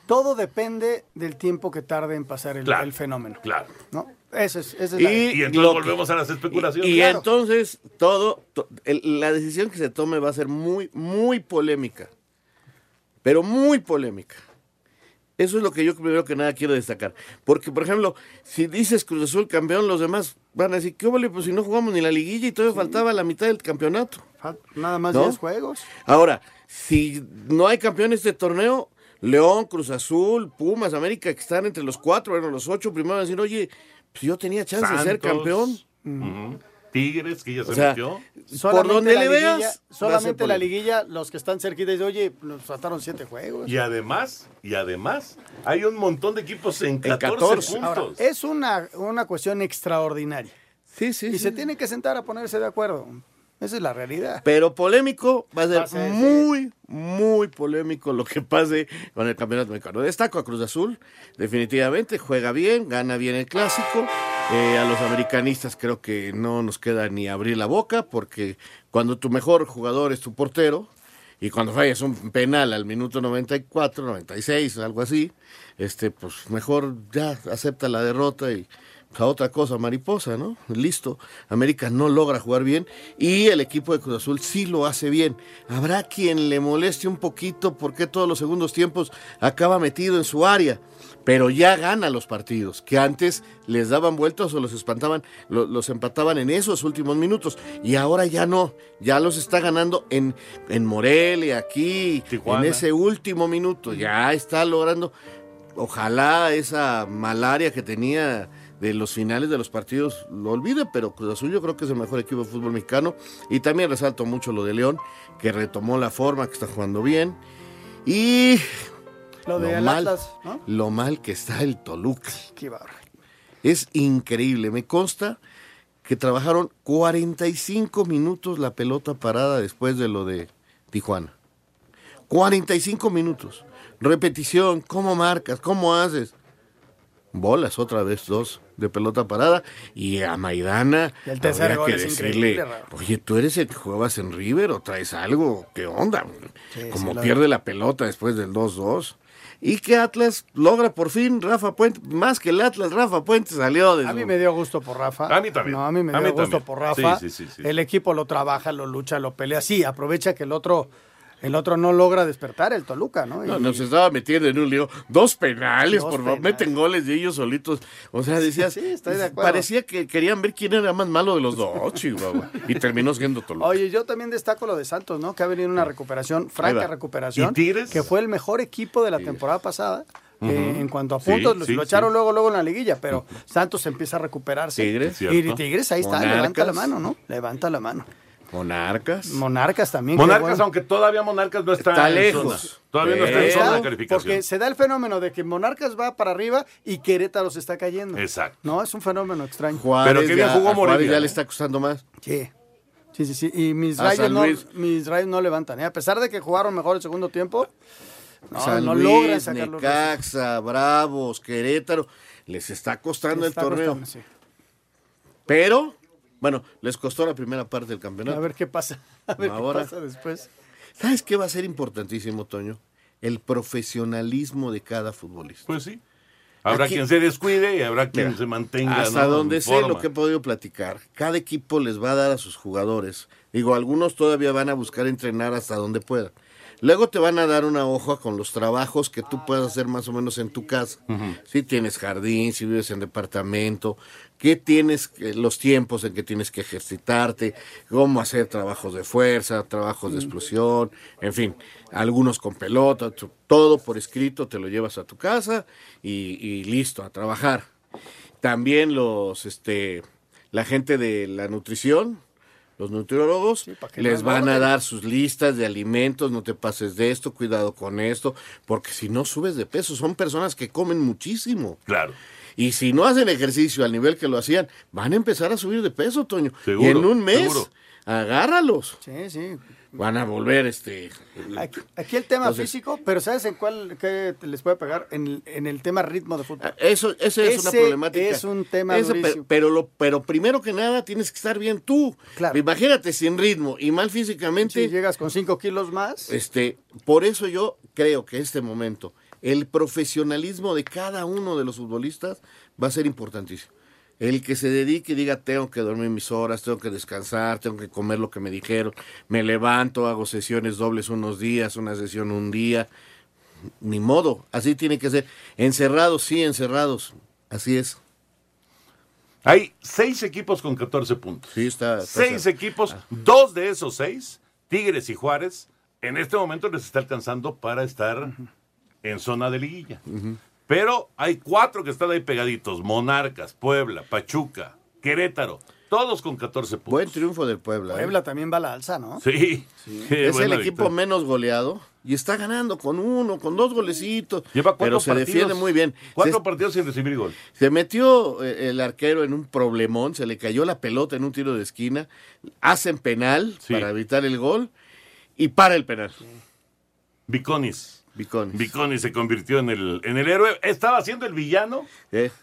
Todo depende del tiempo que tarde en pasar el, Claro, el fenómeno. Claro. ¿no? Esa es, esa es Y, la- Y entonces que- volvemos a las especulaciones. Y Claro. entonces todo, to- el- la decisión que se tome va a ser muy, muy polémica. Pero muy polémica. Eso es lo que yo primero que nada quiero destacar. Porque, por ejemplo, si dices Cruz Azul campeón, los demás van a decir, ¿qué vale? Pues si no jugamos ni la liguilla y todavía faltaba la mitad del campeonato. Nada más ¿No? 10 juegos. Ahora, si no hay campeón este torneo, León, Cruz Azul, Pumas, América, que están entre los cuatro, bueno, los ocho primero van a decir, oye, pues yo tenía chance de ser campeón. Tigres, que ya se O sea, metió. por donde le liguilla- veas, Solamente la liguilla, los que están cerquita dicen, oye, nos faltaron 7 juegos. Y además, y además, hay un montón de equipos en 14, 14. puntos. Ahora, es una, una cuestión extraordinaria. Sí, sí. Y se tiene que sentar a ponerse de acuerdo. Esa es la realidad. Pero polémico, va a ser, Va a ser, muy, muy polémico lo que pase con el campeonato mexicano. Destaco a Cruz Azul, definitivamente, juega bien, gana bien el clásico. Eh, a los americanistas creo que no nos queda ni abrir la boca, porque cuando tu mejor jugador es tu portero, y cuando fallas un penal al minuto 94, 96, algo así, este, pues mejor ya acepta la derrota y a otra cosa, mariposa, ¿no? Listo. América no logra jugar bien y el equipo de Cruz Azul sí lo hace bien. Habrá quien le moleste un poquito porque todos los segundos tiempos acaba metido en su área, pero ya gana los partidos, que antes les daban vueltas o los espantaban, lo- los empataban en esos últimos minutos y ahora ya no, ya los está ganando en, en Morelia, aquí, Tijuana. en ese último minuto, ya está logrando ojalá esa malaria que tenía de los finales de los partidos lo olvide, pero Cruz Azul yo creo que es el mejor equipo de fútbol mexicano. Y también resalto mucho lo de León, que retomó la forma, que está jugando bien. Y Lo de mal, Atlas, ¿no? lo mal que está el Toluca. Qué. Es increíble. Me consta que trabajaron 45 minutos la pelota parada después de lo de Tijuana. 45 minutos. Repetición, ¿cómo marcas? ¿Cómo haces? Bolas, otra vez dos de pelota parada. Y a Maidana, Y el tercer habría que decirle, oye, tú eres el que jugabas en River o traes algo, ¿qué onda? Sí, Como sí, pierde la pelota después del 2-2. Y que Atlas logra por fin, Rafa Puente, más que el Atlas, Rafa Puente salió de A mí me dio gusto por Rafa. A mí también. No, a mí me A dio mí gusto también. por Rafa. Sí, sí, sí, sí. El equipo lo trabaja, lo lucha, lo pelea. Sí, aprovecha que el otro, el otro no logra despertar, el Toluca, ¿no? Nos estaba metiendo en un lío. Dos penales, Dos por favor. Meten goles de ellos solitos. O sea, decías. Sí, estoy de acuerdo. Parecía que querían ver quién era más malo de los dos, (laughs) Chihuahua. Y terminó siendo Toluca. Oye, yo también destaco lo de Santos, ¿no? Que ha venido una recuperación, franca recuperación. ¿Y Tigres? Que fue el mejor equipo de la temporada pasada. Ujú. en cuanto a puntos, sí, lo echaron sí. luego, luego en la liguilla, pero Santos empieza a recuperarse. Tigres. Y. Tigres ahí está, Monarcas. levanta la mano, ¿no? Levanta la mano. Monarcas. Monarcas también. Monarcas, bueno. aunque todavía Monarcas no está, Está en lejos. zona. Todavía no está en zona de calificación. Porque se da el fenómeno de que Monarcas va para arriba y Querétaro se está cayendo. Exacto. No, es un fenómeno extraño. Juárez, Pero qué bien ya, jugó Morelia, ya le está costando más. Sí. Sí, sí, sí. Y mis rayos, no, mis rayos no levantan. ¿eh? A pesar de que jugaron mejor el segundo tiempo, no, San no Luis, logran sacar los Necaxa, Bravos, Querétaro. Les está costando Les el torneo. costando, sí. Pero, bueno, les costó la primera parte del campeonato. A ver qué pasa. (laughs) A ver Ahora. qué pasa después. ¿Sabes qué va a ser importantísimo, Toño? El profesionalismo de cada futbolista. Pues sí. Habrá Aquí- quien se descuide y habrá quien Mira, se mantenga. Hasta ¿no? donde sé lo que he podido platicar, cada equipo les va a dar a sus jugadores. Digo, algunos todavía van a buscar entrenar hasta donde puedan. Luego te van a dar una hoja con los trabajos que tú puedas hacer más o menos en tu casa. Si tienes jardín, si vives en departamento, qué tienes, eh, los tiempos en que tienes que ejercitarte, cómo hacer trabajos de fuerza, trabajos de explosión, en fin, algunos con pelota, todo por escrito te lo llevas a tu casa y, y listo, a trabajar. También los, este, la gente de la nutrición, los nutriólogos, les van a dar sus listas de alimentos, no te pases de esto, cuidado con esto, porque si no subes de peso, son personas que comen muchísimo. Claro. Y si no hacen ejercicio al nivel que lo hacían, van a empezar a subir de peso, Toño. Seguro, y en un mes, seguro. agárralos. Sí, sí. Van a volver, este... Aquí, aquí el tema Entonces- físico, pero ¿sabes en cuál qué les puede pegar? En, el- en el tema ritmo de fútbol. Eso, esa es una Ese problemática. es un tema Ese, durísimo. pero, lo, pero primero que nada tienes que estar bien tú. Claro. Imagínate sin ritmo y mal físicamente. Si llegas con 5 kilos más, Este, por eso yo creo que este momento, el profesionalismo de cada uno de los futbolistas va a ser importantísimo. El que se dedique y diga, tengo que dormir mis horas, tengo que descansar, tengo que comer lo que me dijeron, me levanto, hago sesiones dobles unos días, una sesión un día. Ni modo, así tiene que ser. Encerrados, sí, encerrados. Así es. Hay seis equipos con 14 puntos. Sí, está. está Seis equipos, dos de esos seis, Tigres y Juárez, en este momento les está alcanzando para estar en zona de liguilla. Pero hay cuatro que están ahí pegaditos: Monarcas, Puebla, Pachuca, Querétaro. todos con 14 puntos. Buen triunfo del Puebla. ¿eh? Puebla también va a la alza, ¿no? Sí. Qué es el equipo victoria. menos goleado y está ganando con uno, con dos golecitos. Lleva cuatro pero se partidos- defiende muy bien. Cuatro Se- partidos sin recibir gol. Se metió eh, el arquero en un problemón, se le cayó la pelota en un tiro de esquina, hacen penal para evitar el gol y para el penal. Viconis. Viconis. Viconis se convirtió en el, en el héroe. Estaba siendo el villano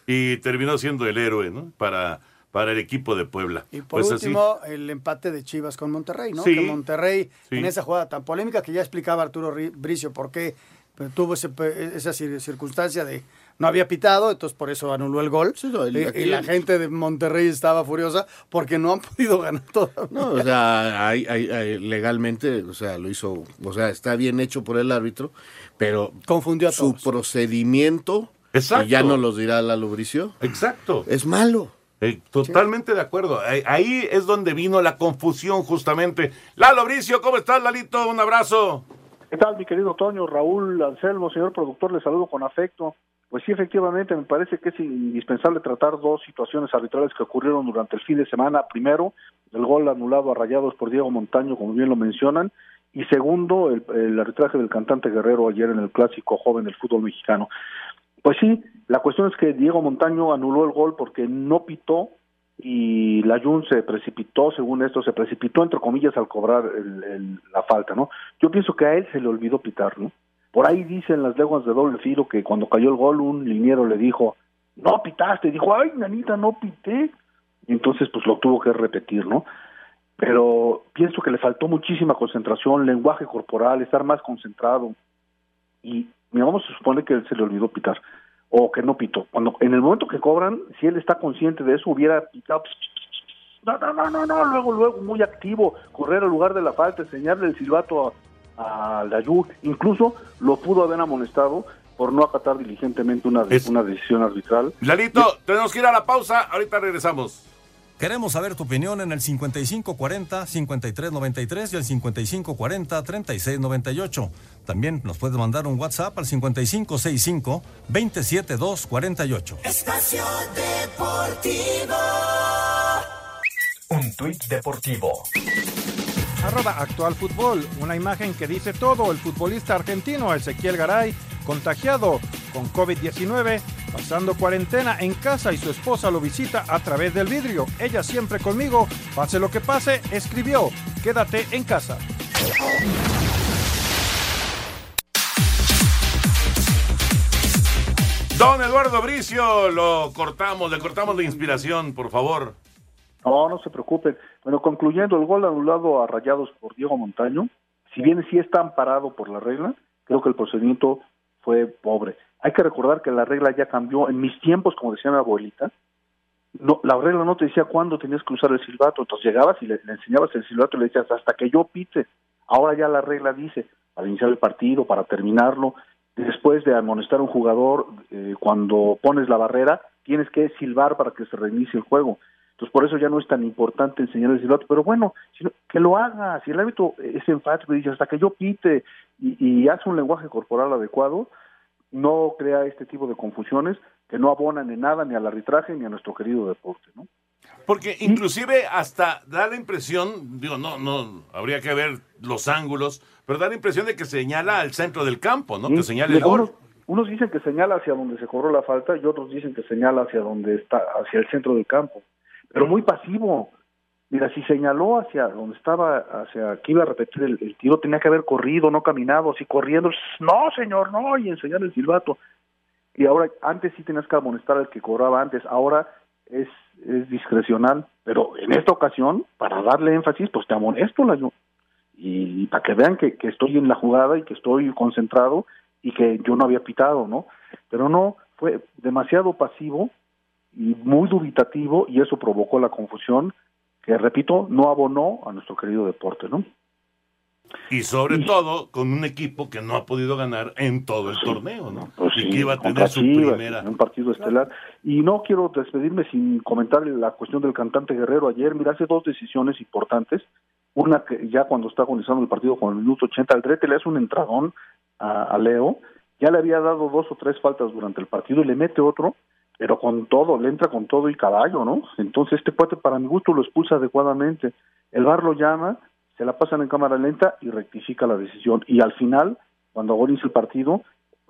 y terminó siendo el héroe, ¿no? Para, para el equipo de Puebla. Y por Pues así. último, el empate de Chivas con Monterrey, ¿no? Sí. Que Monterrey, Sí. en esa jugada tan polémica que ya explicaba Arturo Ri- Bricio por qué pues, tuvo ese esa cir- circunstancia de no había pitado, entonces por eso anuló el gol. el- y, aquí- y la gente de Monterrey estaba furiosa porque no han (laughs) podido ganar todavía. No, o sea, hay- hay- hay- legalmente, o sea, lo hizo, o sea, está bien hecho por el árbitro, pero confundió a su todos. procedimiento, Exacto. que ya no los dirá Lalo Bricio, Exacto. es malo. Eh, totalmente de acuerdo. Ahí, ahí es donde vino la confusión justamente. Lalo Bricio, ¿cómo estás, Lalito? Un abrazo. ¿Qué tal, mi querido Toño, Raúl, Anselmo, señor productor? Les saludo con afecto. Pues sí, efectivamente, me parece que es indispensable tratar dos situaciones arbitrales que ocurrieron durante el fin de semana. Primero, el gol anulado a Rayados por Diego Montaño, como bien lo mencionan. Y segundo, el, arbitraje del cantante Guerrero ayer en el clásico joven del fútbol mexicano. Pues sí, la cuestión es que Diego Montaño anuló el gol porque no pitó y la Jun se precipitó, según esto, se precipitó entre comillas al cobrar el- el- la falta, ¿no? Yo pienso que a él se le olvidó pitar, ¿no? Por ahí dicen las leguas de doble filo que cuando cayó el gol un liniero le dijo, no pitaste, dijo, ay, nanita, no pité. Y entonces pues lo tuvo que repetir, ¿no? Pero pienso que le faltó muchísima concentración, lenguaje corporal, estar más concentrado. Y mira, vamos a suponer que él se le olvidó pitar o que no pitó. Cuando en el momento que cobran, si él está consciente de eso, hubiera pitado. No, no, no, no, no, luego, luego, muy activo, correr al lugar de la falta, enseñarle el silbato a, a Layú. Incluso lo pudo haber amonestado por no acatar diligentemente una, una decisión arbitral. Lalito, tenemos que ir a la pausa. Ahorita regresamos. Queremos saber tu opinión en el 5540-5393 y el 5540-3698. También nos puedes mandar un WhatsApp al 5565-27248. Espacio Deportivo. Un tuit deportivo. Arroba actual fútbol, una imagen que dice todo. El futbolista argentino Ezequiel Garay, contagiado con COVID-19, pasando cuarentena en casa y su esposa lo visita a través del vidrio. Ella siempre conmigo, pase lo que pase, escribió, quédate en casa. Don Eduardo Bricio, lo cortamos, le cortamos la inspiración, por favor. No, no se preocupen. Bueno, concluyendo, el gol anulado a Rayados por Diego Montaño, si bien sí está amparado por la regla, creo que el procedimiento fue pobre. Hay que recordar que la regla ya cambió. En mis tiempos, como decía mi abuelita, no, la regla no te decía cuándo tenías que usar el silbato. Entonces llegabas y le, le enseñabas el silbato y le decías hasta que yo pite. Ahora ya la regla dice para iniciar el partido, para terminarlo, después de amonestar a un jugador, eh, cuando pones la barrera, tienes que silbar para que se reinicie el juego. Entonces, por eso ya no es tan importante enseñar el silbato, pero bueno, sino que lo haga. Si el árbitro es enfático y dice hasta que yo pite y, y hace un lenguaje corporal adecuado, no crea este tipo de confusiones que no abonan en nada ni al arbitraje ni a nuestro querido deporte, ¿no? Porque inclusive hasta da la impresión, digo, no, no, habría que ver los ángulos, pero da la impresión de que señala al centro del campo, ¿no? Que señala el Unos, gol. unos dicen que señala hacia donde se cobró la falta y otros dicen que señala hacia donde está, hacia el centro del campo. Pero muy pasivo. Mira, si señaló hacia donde estaba, hacia que iba a repetir el, tiro, tenía que haber corrido, no caminado, así corriendo. No, señor, no, y enseñar el silbato. Y ahora, antes sí tenías que amonestar al que cobraba antes, ahora es, es discrecional. Pero en esta ocasión, para darle énfasis, pues te amonesto, la y para que vean que, que estoy en la jugada y que estoy concentrado y que yo no había pitado, ¿no? Pero no, fue demasiado pasivo y muy dubitativo y eso provocó la confusión que, repito, no abonó a nuestro querido deporte, ¿no? Y sobre todo con un equipo que no ha podido ganar en todo el torneo, ¿no? Pues y sí, que iba a tener su Chivas, primera. un partido estelar. Y no quiero despedirme sin comentar la cuestión del cantante Guerrero ayer. Mira, hace dos decisiones importantes. Una que ya cuando está agonizando el partido con el minuto 80, al Drete le hace un entradón a, a Leo. Ya le había dado dos o tres faltas durante el partido y le mete otro pero con todo, le entra con todo y caballo, ¿no? Entonces este cuate para mi gusto lo expulsa adecuadamente. El VAR lo llama, se la pasan en cámara lenta y rectifica la decisión. Y al final, cuando agoniza el partido,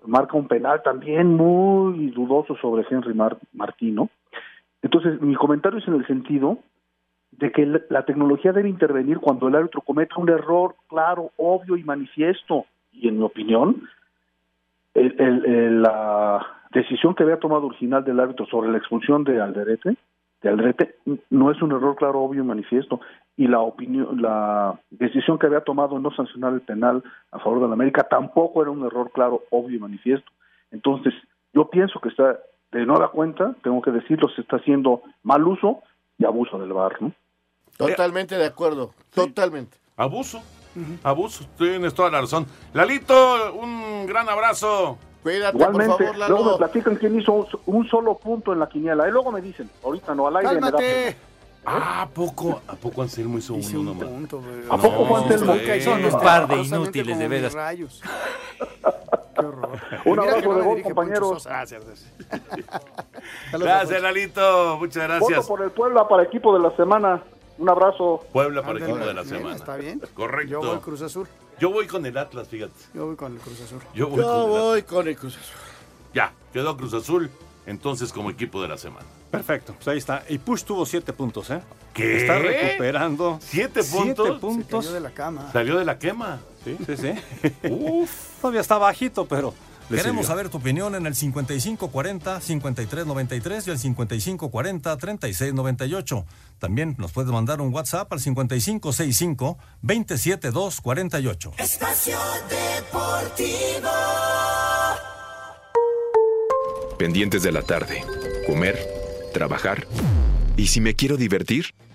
marca un penal también muy dudoso sobre Henry Mar Martín, ¿no? Entonces, mi comentario es en el sentido de que la- tecnología debe intervenir cuando el árbitro cometa un error claro, obvio y manifiesto. Y en mi opinión, el- el- la decisión que había tomado original del árbitro sobre la expulsión de Alderete, de Alderete no es un error claro, obvio y manifiesto. Y la opinión, la decisión que había tomado no sancionar el penal a favor de la América tampoco era un error claro, obvio y manifiesto. Entonces, yo pienso que está, de nueva cuenta, tengo que decirlo, se está haciendo mal uso y abuso del VAR, ¿no? Totalmente de acuerdo, totalmente. Abuso, abuso, tienes toda la razón. Lalito, un gran abrazo. Cuídate, Igualmente, luego me platican quién hizo un, un solo punto en la quiniela. Y luego me dicen, ahorita no, al aire me da ¡Cálmate! Ah, ¿a poco, ¿a poco Anselmo hizo uno nomás? ¿A poco fue Anselmo? Son un par de inútiles, de veras. Rayos. (laughs) Un Mira que abrazo no de gol, compañeros. Sosa. (laughs) Gracias. Gracias, Lalito. Muchas Voto gracias. por el Puebla para equipo de la semana. Un abrazo. Puebla para Ándale, equipo de la bien, semana. está bien. Correcto. Yo voy Cruz Azul. Yo voy con el Atlas, fíjate. Yo voy con el Cruz Azul. Yo voy, Yo con, el voy con el Cruz Azul. Ya, quedó Cruz Azul, entonces como equipo de la semana. Perfecto, pues ahí está. Y Push tuvo siete puntos, ¿eh? ¿Qué? Está recuperando. ¿Siete Siete puntos? puntos. Se cayó de la cama. Salió de la quema. Sí, sí, sí. Uf, (laughs) todavía está bajito, pero. Le Queremos sirvió. saber tu opinión en el 5540-5393 y el 5540-3698. También nos puedes mandar un WhatsApp al 5565-27248. Espacio Deportivo. Pendientes de la tarde. Comer, trabajar. ¿Y si me quiero divertir?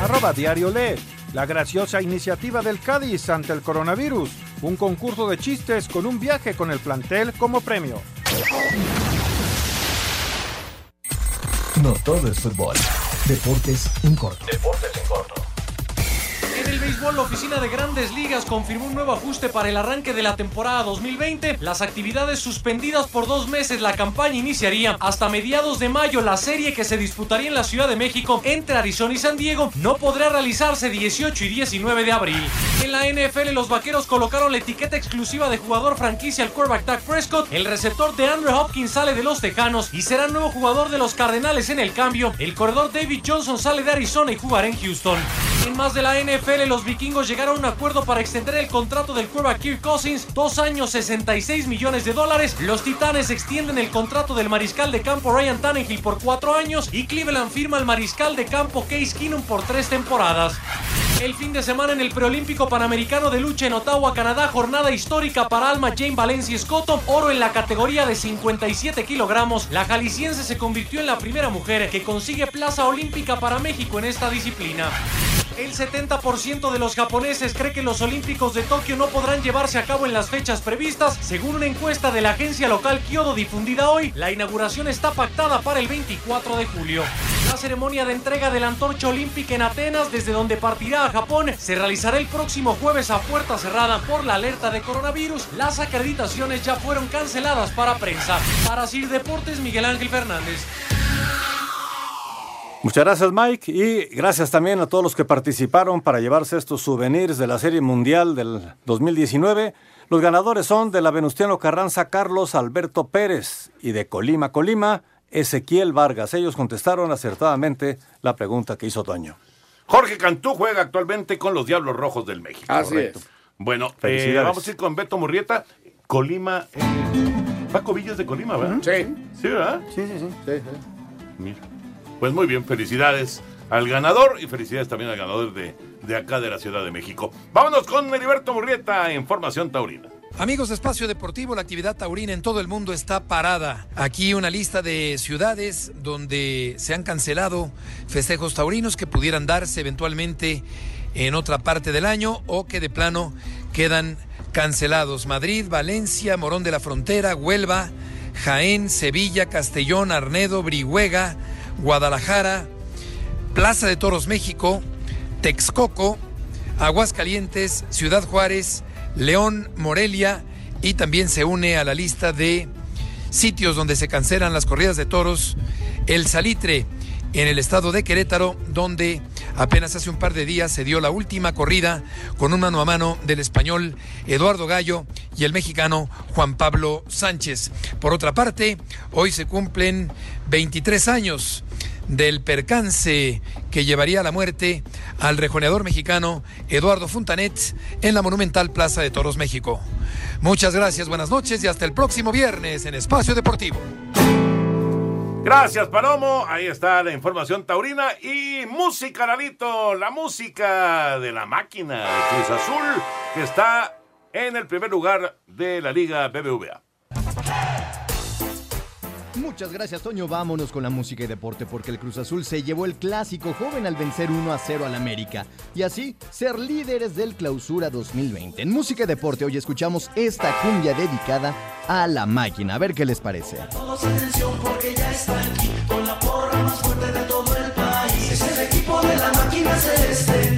Arroba Diario Lee. La graciosa iniciativa del Cádiz ante el coronavirus. Un concurso de chistes con un viaje con el plantel como premio. No todo es fútbol. Deportes en corto. Deportes en corto. Béisbol, la oficina de grandes ligas confirmó un nuevo ajuste para el arranque de la temporada 2020. Las actividades suspendidas por dos meses, la campaña iniciaría hasta mediados de mayo. La serie que se disputaría en la Ciudad de México entre Arizona y San Diego no podrá realizarse 18 y 19 de abril. En la NFL, los vaqueros colocaron la etiqueta exclusiva de jugador franquicia al quarterback Dak Prescott. El receptor de Andrew Hopkins sale de los Tejanos y será nuevo jugador de los Cardenales en el cambio. El corredor David Johnson sale de Arizona y jugará en Houston. En más de la NFL, los vikingos llegaron a un acuerdo para extender el contrato del quarterback Kirk Cousins, dos años 66 millones de dólares. Los Titanes extienden el contrato del mariscal de campo Ryan Tannehill por cuatro años y Cleveland firma al mariscal de campo Case Keenum por tres temporadas. El fin de semana en el preolímpico panamericano de lucha en Ottawa, Canadá, jornada histórica para Alma Jane Valencia Scotto, oro en la categoría de 57 kilogramos. La jalisciense se convirtió en la primera mujer que consigue plaza olímpica para México en esta disciplina. El 70% de los japoneses cree que los Olímpicos de Tokio no podrán llevarse a cabo en las fechas previstas. Según una encuesta de la agencia local Kyodo difundida hoy, la inauguración está pactada para el 24 de julio. La ceremonia de entrega de la antorcha olímpica en Atenas, desde donde partirá a Japón, se realizará el próximo jueves a puerta cerrada por la alerta de coronavirus. Las acreditaciones ya fueron canceladas para prensa. Para Sir Deportes, Miguel Ángel Fernández. Muchas gracias Mike y gracias también a todos los que participaron para llevarse estos souvenirs de la Serie Mundial del 2019. Los ganadores son de la Venustiano Carranza Carlos Alberto Pérez y de Colima Colima Ezequiel Vargas. Ellos contestaron acertadamente la pregunta que hizo Toño. Jorge Cantú juega actualmente con los Diablos Rojos del México. Así es. Bueno, eh, Felicidades. vamos a ir con Beto Murrieta. Colima. eh, Paco Villas de Colima, ¿verdad? Sí. Sí, ¿verdad? Sí, sí, sí. Sí, sí. Mira. Pues muy bien, felicidades al ganador y felicidades también al ganador de, de acá de la Ciudad de México. Vámonos con Heriberto Murrieta en Formación Taurina. Amigos de Espacio Deportivo, la actividad taurina en todo el mundo está parada. Aquí una lista de ciudades donde se han cancelado festejos taurinos que pudieran darse eventualmente en otra parte del año o que de plano quedan cancelados. Madrid, Valencia, Morón de la Frontera, Huelva, Jaén, Sevilla, Castellón, Arnedo, Brihuega, Guadalajara, Plaza de Toros México, Texcoco, Aguascalientes, Ciudad Juárez, León, Morelia y también se une a la lista de sitios donde se cancelan las corridas de toros, el Salitre en el estado de Querétaro, donde apenas hace un par de días se dio la última corrida con un mano a mano del español Eduardo Gallo y el mexicano Juan Pablo Sánchez. Por otra parte, hoy se cumplen 23 años del percance que llevaría a la muerte al rejoneador mexicano Eduardo Funtanet en la monumental Plaza de Toros México. Muchas gracias, buenas noches y hasta el próximo viernes en Espacio Deportivo. Gracias, Palomo. Ahí está la información taurina y música, Lalito. La música de la máquina de Cruz Azul que está en el primer lugar de la Liga BBVA. Muchas gracias, Toño. Vámonos con la música y deporte porque el Cruz Azul se llevó el clásico joven al vencer 1 a 0 al América y así ser líderes del Clausura 2020. En música y deporte hoy escuchamos esta cumbia dedicada a la máquina. A ver qué les parece. Todos atención porque ya aquí con la porra más fuerte de todo el país. Es el equipo de la máquina celeste,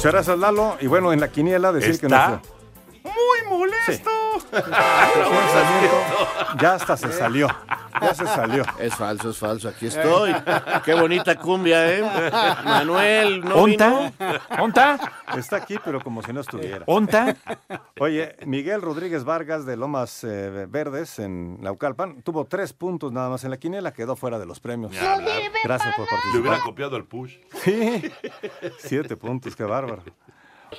Muchas gracias, Lalo. Y bueno, en la quiniela decir que Está no Muy molesto. Ya hasta se salió. Ya se salió. Es falso, es falso. Aquí estoy. Qué bonita cumbia, ¿eh? Manuel, ¿no ¿Onta? vino? ¿Onta? Está aquí, pero como si no estuviera. ¿Onta? Oye, Miguel Rodríguez Vargas de Lomas eh, Verdes en Naucalpan tuvo tres puntos nada más en la quiniela, quedó fuera de los premios. Gracias por Le hubiera participar. copiado al push. Sí, siete puntos, qué bárbaro.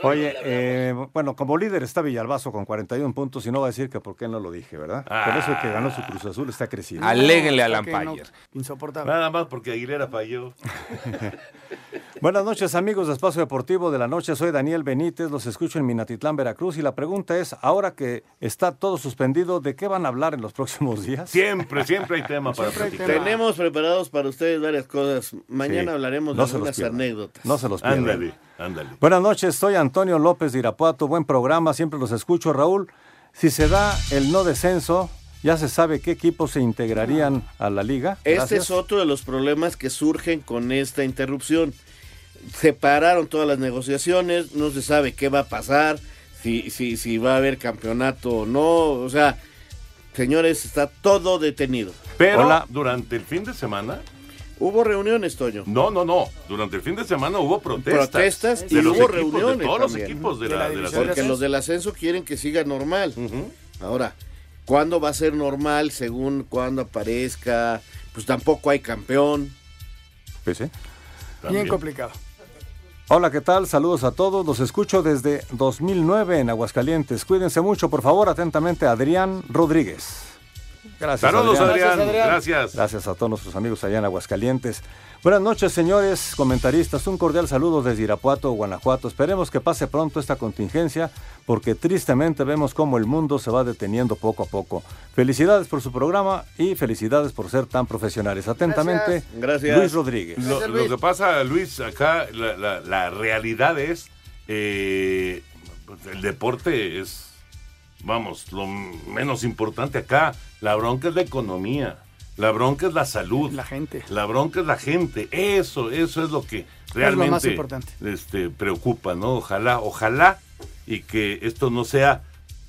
Oye, eh, bueno, como líder está Villalbazo con 41 puntos y no va a decir que por qué no lo dije, ¿verdad? Por eso que ganó su Cruz Azul está creciendo. Aléguenle a No, Alan que no, Payer. Insoportable. Nada más porque Aguilera falló. (laughs) Buenas noches amigos de Espacio Deportivo de la Noche, soy Daniel Benítez, los escucho en Minatitlán, Veracruz y la pregunta es, ahora que está todo suspendido, ¿de qué van a hablar en los (laughs) próximos días? Siempre, siempre hay tema para platicar. Tenemos preparados para ustedes varias cosas. Mañana Sí, hablaremos no de algunas anécdotas. No se los pierdan. Ándale. Buenas noches, soy Antonio López de Irapuato, buen programa, siempre los escucho. Raúl, si se da el no descenso, ¿ya se sabe qué equipos se integrarían a la liga? Este es otro de los problemas que surgen con esta interrupción. Se pararon todas las negociaciones, no se sabe qué va a pasar, si, si, si va a haber campeonato o no. O sea, señores, está todo detenido. Pero Hola. durante el fin de semana, Hubo reuniones, Toño. no, no, no, durante el fin de semana hubo protestas. Protestas de y los hubo equipos, reuniones De todos los equipos de, De la, la de. Porque los del ascenso quieren que siga normal. Ahora, ¿cuándo va a ser normal según cuando aparezca? Pues tampoco hay campeón. Pues sí. Bien complicado. Hola, ¿qué tal? Saludos a todos. Los escucho desde 2009 en Aguascalientes. Cuídense mucho, por favor. Atentamente, Adrián Rodríguez. Gracias, Saludos, Adrián. Gracias, Adrián. Gracias. Gracias a todos nuestros amigos allá en Aguascalientes. Buenas noches, señores comentaristas. Un cordial saludo desde Irapuato, Guanajuato. Esperemos que pase pronto esta contingencia, porque tristemente vemos cómo el mundo se va deteniendo poco a poco. Felicidades por su programa y felicidades por ser tan profesionales. Atentamente, Gracias. Luis Rodríguez. Lo, lo que pasa, Luis, acá la, la- la realidad es, eh, el deporte es, vamos, lo menos importante acá. La bronca es la economía, la bronca es la salud, La gente. la bronca es la gente. Eso, eso es lo que realmente más importante. Este, preocupa, ¿no? Ojalá, ojalá y que esto no sea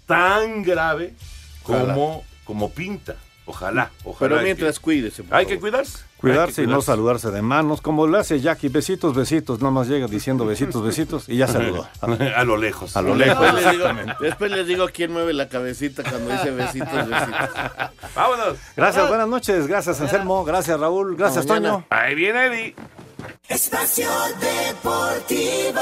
tan grave como, como pinta. Ojalá, ojalá. Pero mientras cuídese. por Hay que cuidarse. Cuidarse y que no saludarse de manos, como le hace Jackie, besitos, besitos, nada más llega diciendo besitos, besitos y ya saludó. (laughs) A lo lejos. A lo Después lejos, les, digo, exactamente. después les digo quién mueve la cabecita cuando dice besitos, besitos. Vámonos. Gracias, buenas noches, gracias Anselmo, gracias Raúl, gracias. Toño. Ahí viene Eddie. Espacio Deportivo.